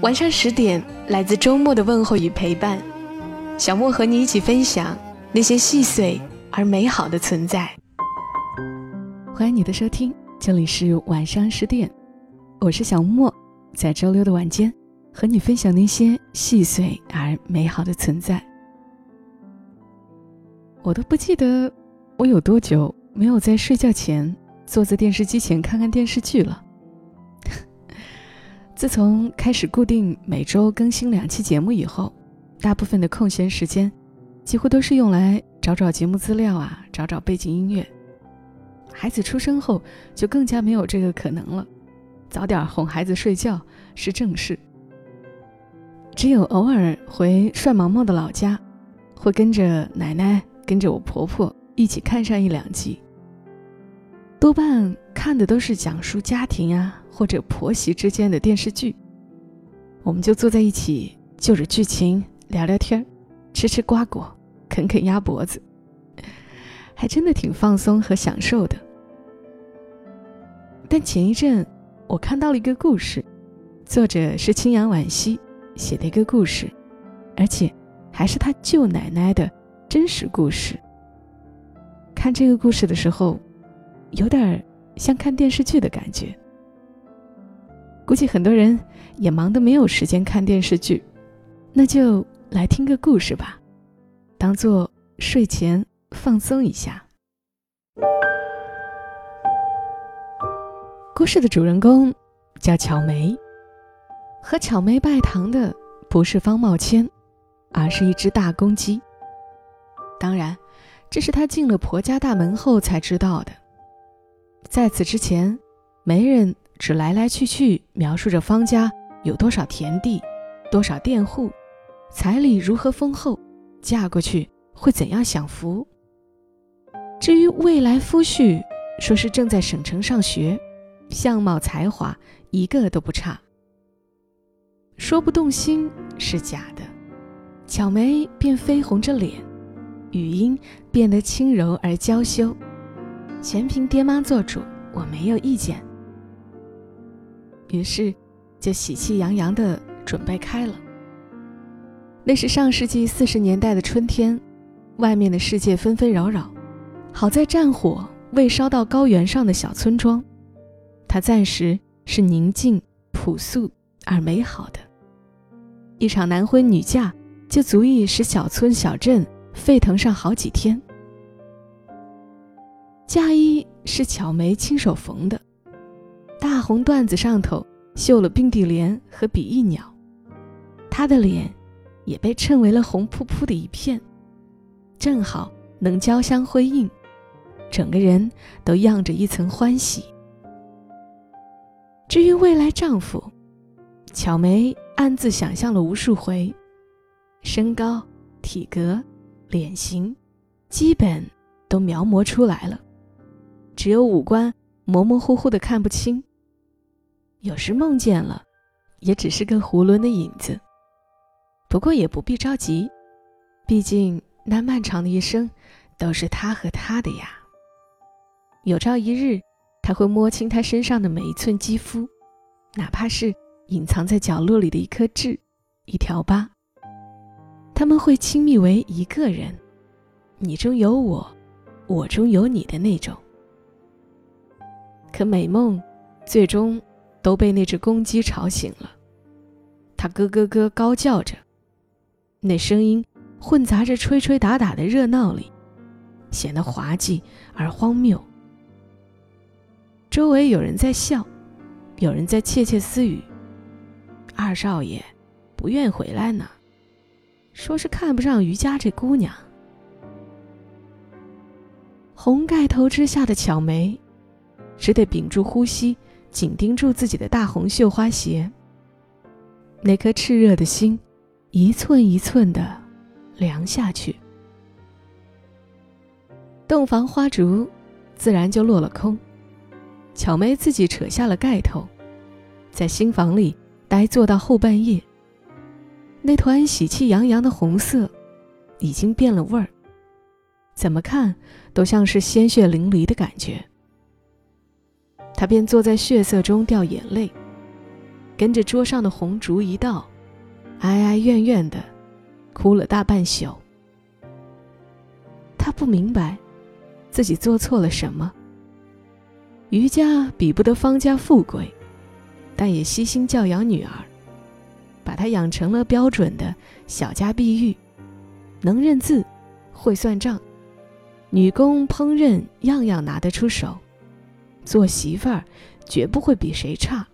晚上十点，来自周末的问候与陪伴，小莫和你一起分享那些细碎而美好的存在。欢迎你的收听，这里是晚上十点，我是小莫，在周六的晚间和你分享那些细碎而美好的存在。我都不记得我有多久没有在睡觉前坐在电视机前看看电视剧了。自从开始固定每周更新两期节目以后，大部分的空闲时间，几乎都是用来找找节目资料啊，找找背景音乐。孩子出生后，就更加没有这个可能了，早点哄孩子睡觉是正事。只有偶尔回帅毛毛的老家，会跟着奶奶、跟着我婆婆一起看上一两集。多半看的都是讲述家庭啊或者婆媳之间的电视剧，我们就坐在一起就着剧情聊聊天吃吃瓜果，啃啃鸭脖子，还真的挺放松和享受的。但前一阵我看到了一个故事，作者是青阳惋惜写的一个故事，而且还是他舅奶奶的真实故事。看这个故事的时候。有点像看电视剧的感觉，估计很多人也忙得没有时间看电视剧，那就来听个故事吧，当做睡前放松一下。故事的主人公叫巧梅，和巧梅拜堂的不是方茂谦，而是一只大公鸡。当然，这是他进了婆家大门后才知道的。在此之前，媒人只来来去去描述着方家有多少田地，多少佃户，彩礼如何丰厚，嫁过去会怎样享福。至于未来夫婿，说是正在省城上学，相貌才华一个都不差。说不动心是假的，巧梅便绯红着脸，语音变得轻柔而娇羞。全凭爹妈做主，我没有意见。于是，就喜气洋洋地准备开了。那是上世纪四十年代的春天，外面的世界纷纷扰扰，好在战火未烧到高原上的小村庄，它暂时是宁静、朴素而美好的。一场男婚女嫁，就足以使小村小镇沸腾上好几天。嫁衣是巧梅亲手缝的，大红缎子上头绣了冰地莲和比翼鸟，她的脸也被衬为了红扑扑的一片，正好能交相辉映，整个人都漾着一层欢喜。至于未来丈夫，巧梅暗自想象了无数回，身高、体格、脸型，基本都描摹出来了。只有五官模模糊糊的看不清。有时梦见了，也只是个囫囵的影子。不过也不必着急，毕竟那漫长的一生都是他和他的呀。有朝一日，他会摸清他身上的每一寸肌肤，哪怕是隐藏在角落里的一颗痣、一条疤。他们会亲密为一个人，你中有我，我中有你的那种。可美梦，最终都被那只公鸡吵醒了。它咯咯咯高叫着，那声音混杂着吹吹打打的热闹里，显得滑稽而荒谬。周围有人在笑，有人在窃窃私语。二少爷不愿回来呢，说是看不上于家这姑娘。红盖头之下的巧梅。只得屏住呼吸，紧盯住自己的大红绣花鞋。那颗炽热的心一寸一寸的凉下去。洞房花烛，自然就落了空。巧梅自己扯下了盖头，在新房里呆坐到后半夜。那团喜气洋洋的红色，已经变了味儿，怎么看都像是鲜血淋漓的感觉。他便坐在血色中掉眼泪，跟着桌上的红烛一道，哀哀怨怨的哭了大半宿。他不明白自己做错了什么。余家比不得方家富贵，但也悉心教养女儿，把她养成了标准的小家碧玉，能认字，会算账，女工烹饪样样拿得出手，做媳妇儿绝不会比谁差。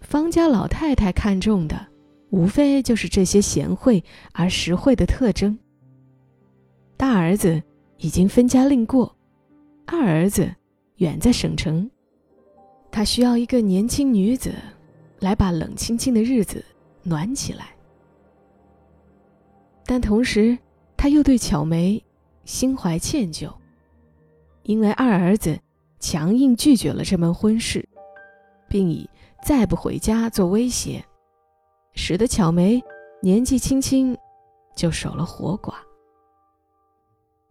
方家老太太看中的，无非就是这些贤惠而实惠的特征。大儿子已经分家另过，二儿子。远在省城，他需要一个年轻女子，来把冷清清的日子暖起来。但同时，他又对巧梅心怀歉疚，因为二儿子强硬拒绝了这门婚事，并以再不回家做威胁，使得巧梅年纪轻轻就守了活寡。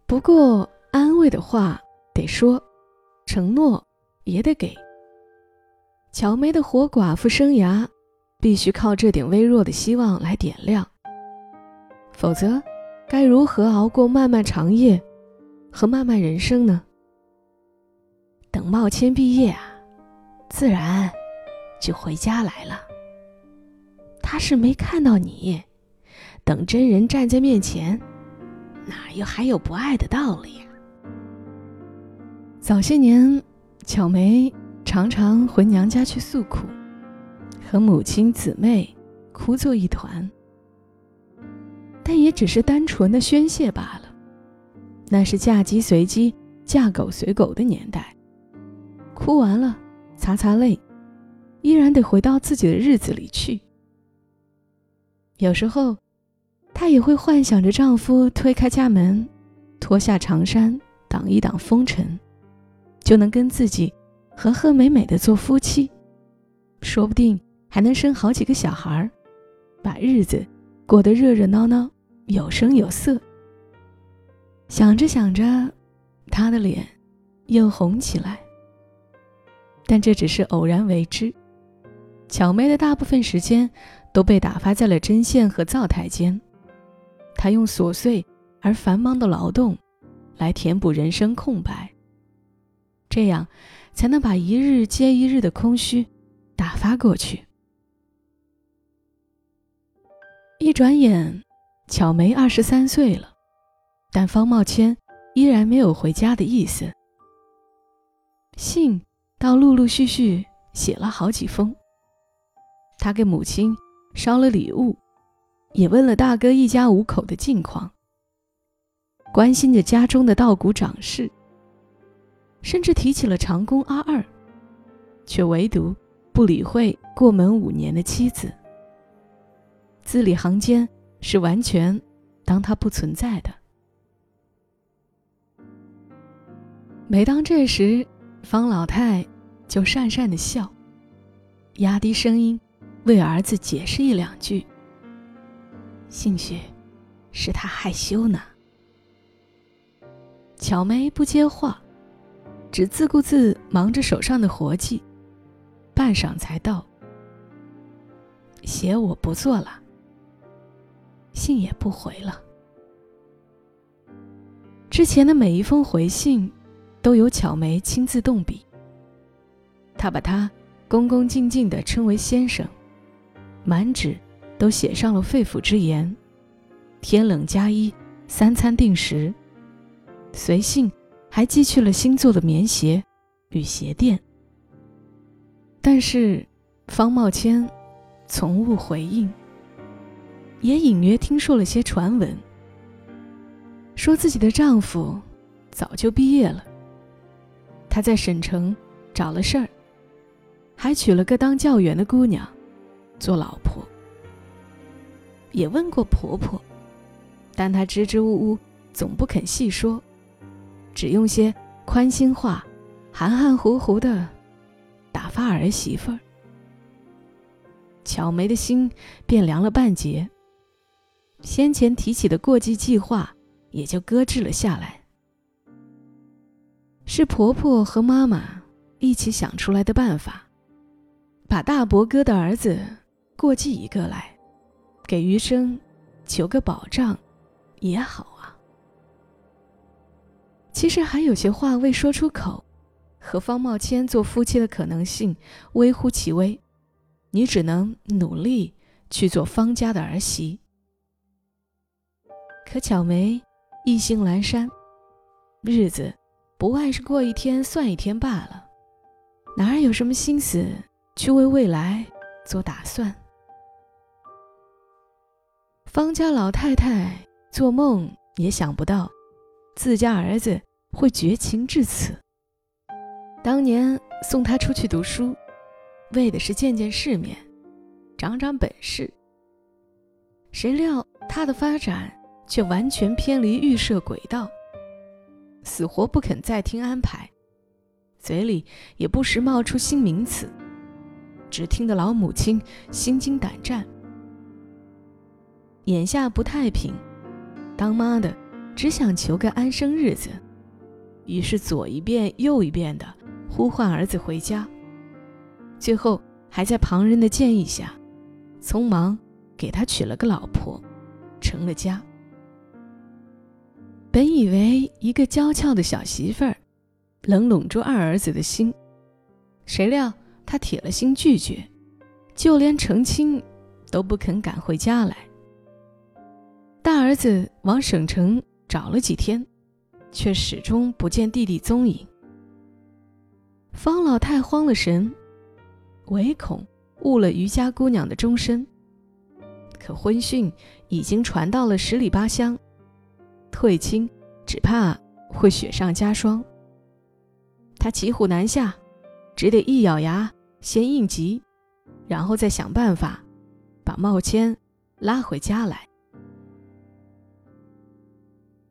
不过，安慰的话得说。承诺也得给。巧梅的活寡妇生涯，必须靠这点微弱的希望来点亮。否则，该如何熬过漫漫长夜和漫漫人生呢？等茂谦毕业啊，自然就回家来了。他是没看到你，等真人站在面前，哪又还有不爱的道理呀？早些年，巧梅常常回娘家去诉苦，和母亲姊妹哭作一团。但也只是单纯的宣泄罢了。那是嫁鸡随鸡、嫁狗随狗的年代。哭完了，擦擦泪，依然得回到自己的日子里去。有时候，她也会幻想着丈夫推开家门，脱下长衫挡一挡风尘。就能跟自己和和美美的做夫妻，说不定还能生好几个小孩儿，把日子过得热热闹闹、有声有色。想着想着，他的脸又红起来。但这只是偶然为之，巧梅的大部分时间都被打发在了针线和灶台间，她用琐碎而繁忙的劳动来填补人生空白。这样，才能把一日接一日的空虚打发过去。一转眼，巧梅二十三岁了，但方茂谦依然没有回家的意思。信倒陆陆续续写了好几封。他给母亲捎了礼物，也问了大哥一家五口的近况，关心着家中的稻谷长势。甚至提起了长工阿二，却唯独不理会过门五年的妻子。字里行间是完全当他不存在的。每当这时，方老太就讪讪的笑，压低声音为儿子解释一两句。兴许是他害羞呢。巧梅不接话。只自顾自忙着手上的活计，半晌才道：“写我不做了，信也不回了。之前的每一封回信，都由巧梅亲自动笔。他把他恭恭敬敬地称为先生，满纸都写上了肺腑之言：天冷加衣，三餐定时。随信。”还寄去了新做的棉鞋与鞋垫，但是方茂谦从无回应，也隐约听说了些传闻，说自己的丈夫早就毕业了，他在省城找了事儿，还娶了个当教员的姑娘，做老婆。也问过婆婆，但她支支吾吾，总不肯细说，只用些宽心话，含含糊糊的打发儿媳妇儿。巧梅的心便凉了半截，先前提起的过继计划也就搁置了下来。是婆婆和妈妈一起想出来的办法，把大伯哥的儿子过继一个来，给余生求个保障，也好啊。其实还有些话未说出口，和方茂谦做夫妻的可能性微乎其微。你只能努力去做方家的儿媳。可巧梅意兴阑珊，日子不外是过一天算一天罢了，哪有什么心思去为未来做打算？方家老太太做梦也想不到，自家儿子会绝情至此。当年送他出去读书。为的是见见世面，长长本事。谁料他的发展却完全偏离预设轨道，死活不肯再听安排，嘴里也不时冒出新名词，只听得老母亲心惊胆战。眼下不太平，当妈的只想求个安生日子，于是左一遍右一遍的呼唤儿子回家。最后还在旁人的建议下，匆忙给他娶了个老婆，成了家。本以为一个娇俏的小媳妇儿能拢住二儿子的心，谁料他铁了心拒绝，就连成亲都不肯赶回家来。大儿子往省城找了几天，却始终不见弟弟踪影。方老太慌了神。唯恐误了余家姑娘的终身，可婚讯已经传到了十里八乡，退亲只怕会雪上加霜。他骑虎难下，只得一咬牙先应急，然后再想办法把茂谦拉回家来。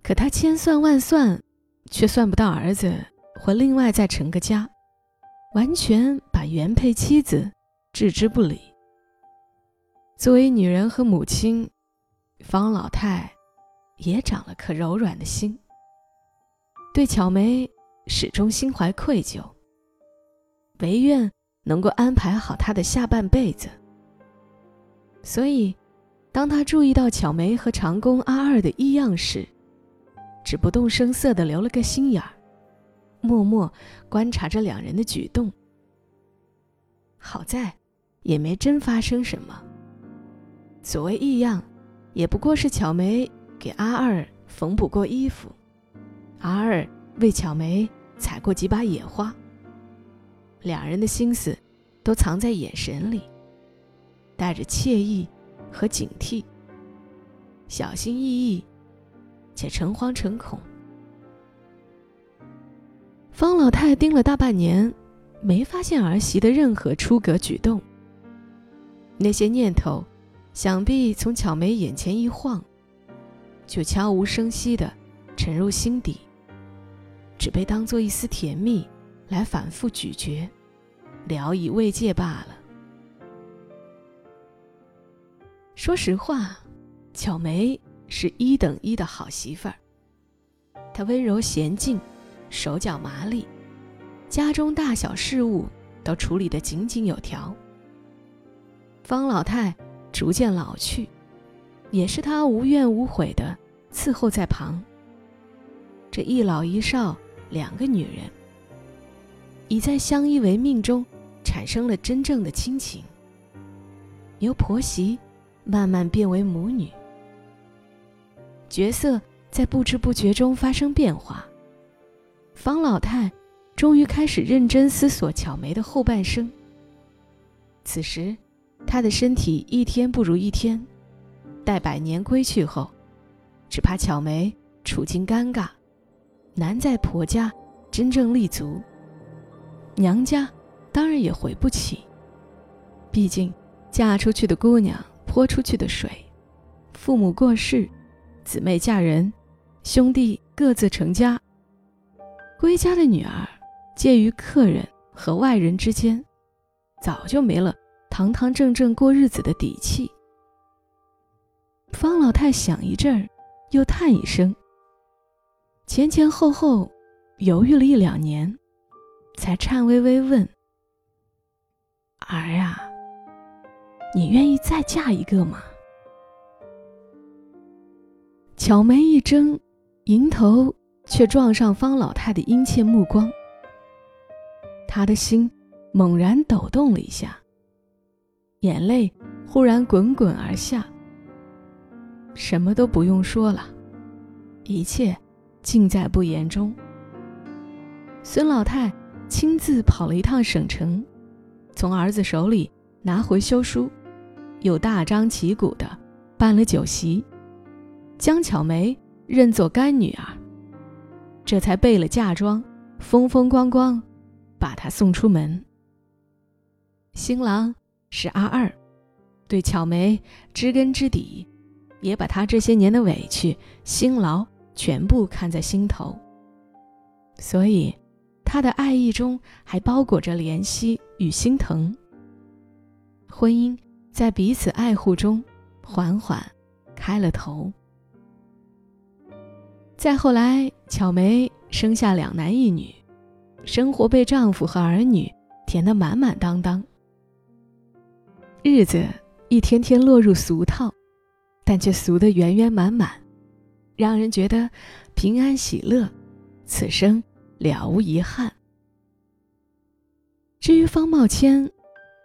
可他千算万算，却算不到儿子会另外再成个家。完全把原配妻子置之不理。作为女人和母亲，方老太也长了颗柔软的心，对巧梅始终心怀愧疚，唯愿能够安排好她的下半辈子。所以，当他注意到巧梅和长工阿二的异样时，只不动声色地留了个心眼儿。默默观察着两人的举动，好在也没真发生什么。所谓异样，也不过是巧梅给阿二缝补过衣服，阿二为巧梅采过几把野花。两人的心思都藏在眼神里，带着惬意和警惕，小心翼翼，且诚惶诚恐。方老太盯了大半年，没发现儿媳的任何出格举动。那些念头，想必从巧梅眼前一晃，就悄无声息地沉入心底，只被当做一丝甜蜜来反复咀嚼，聊以慰藉罢了。说实话，巧梅是一等一的好媳妇儿，她温柔娴静。手脚麻利，家中大小事务都处理得井井有条。方老太逐渐老去，也是他无怨无悔的伺候在旁。这一老一少两个女人，已在相依为命中产生了真正的亲情，由婆媳慢慢变为母女，角色在不知不觉中发生变化。方老太终于开始认真思索巧梅的后半生。此时，她的身体一天不如一天，待百年归去后，只怕巧梅处境尴尬，难在婆家真正立足。娘家当然也回不起，毕竟嫁出去的姑娘泼出去的水，父母过世，姊妹嫁人，兄弟各自成家。归家的女儿，介于客人和外人之间，早就没了堂堂正正过日子的底气。方老太想一阵儿，又叹一声，前前后后犹豫了一两年，才颤巍巍问：“儿啊，你愿意再嫁一个吗？”巧眉一睁，迎头却撞上方老太的殷切目光，他的心猛然抖动了一下，眼泪忽然滚滚而下。什么都不用说了，一切尽在不言中。孙老太亲自跑了一趟省城，从儿子手里拿回休书，又大张旗鼓的办了酒席，将巧梅认作干女儿，这才备了嫁妆，风风光光把她送出门。新郎是阿二，对巧梅知根知底。也把他这些年的委屈、辛劳全部看在心头，所以他的爱意中还包裹着怜惜与心疼。婚姻在彼此爱护中缓缓开了头。再后来，巧梅生下两男一女，生活被丈夫和儿女填得满满当当，日子一天天落入俗。但却俗得圆圆满满，让人觉得平安喜乐，此生了无遗憾。至于方茂谦，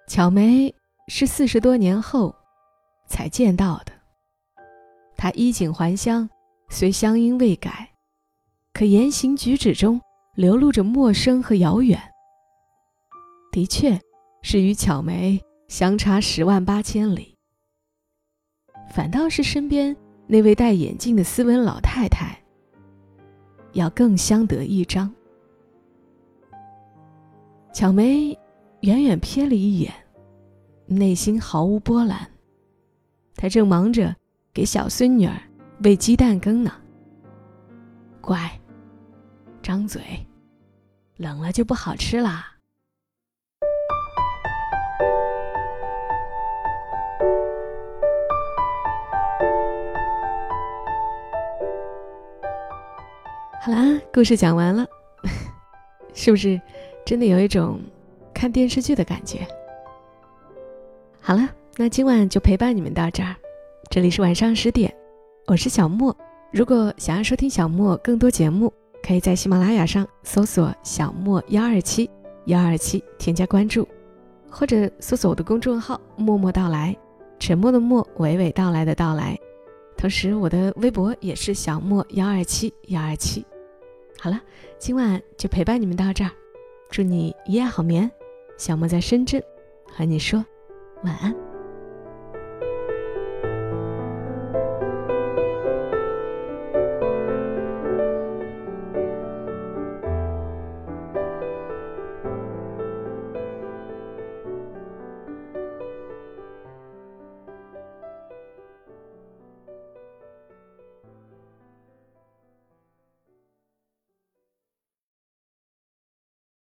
巧梅是四十多年后才见到的。他衣锦还乡，虽乡音未改，可言行举止中流露着陌生和遥远。的确，是与巧梅相差十万八千里。反倒是身边那位戴眼镜的斯文老太太，要更相得益彰。巧梅远远瞥了一眼，内心毫无波澜。她正忙着给小孙女儿喂鸡蛋羹呢。乖，张嘴，冷了就不好吃啦。好啦，故事讲完了，是不是真的有一种看电视剧的感觉？好了，那今晚就陪伴你们到这儿。这里是晚上十点，我是小莫。如果想要收听小莫更多节目，可以在喜马拉雅上搜索“小莫幺二七幺二七”，添加关注，或者搜索我的公众号“默默到来”，沉默的默，娓娓道来的到来。同时，我的微博也是小莫幺二七幺二七。好了，今晚就陪伴你们到这儿，祝你一夜好眠。小莫在深圳，和你说晚安。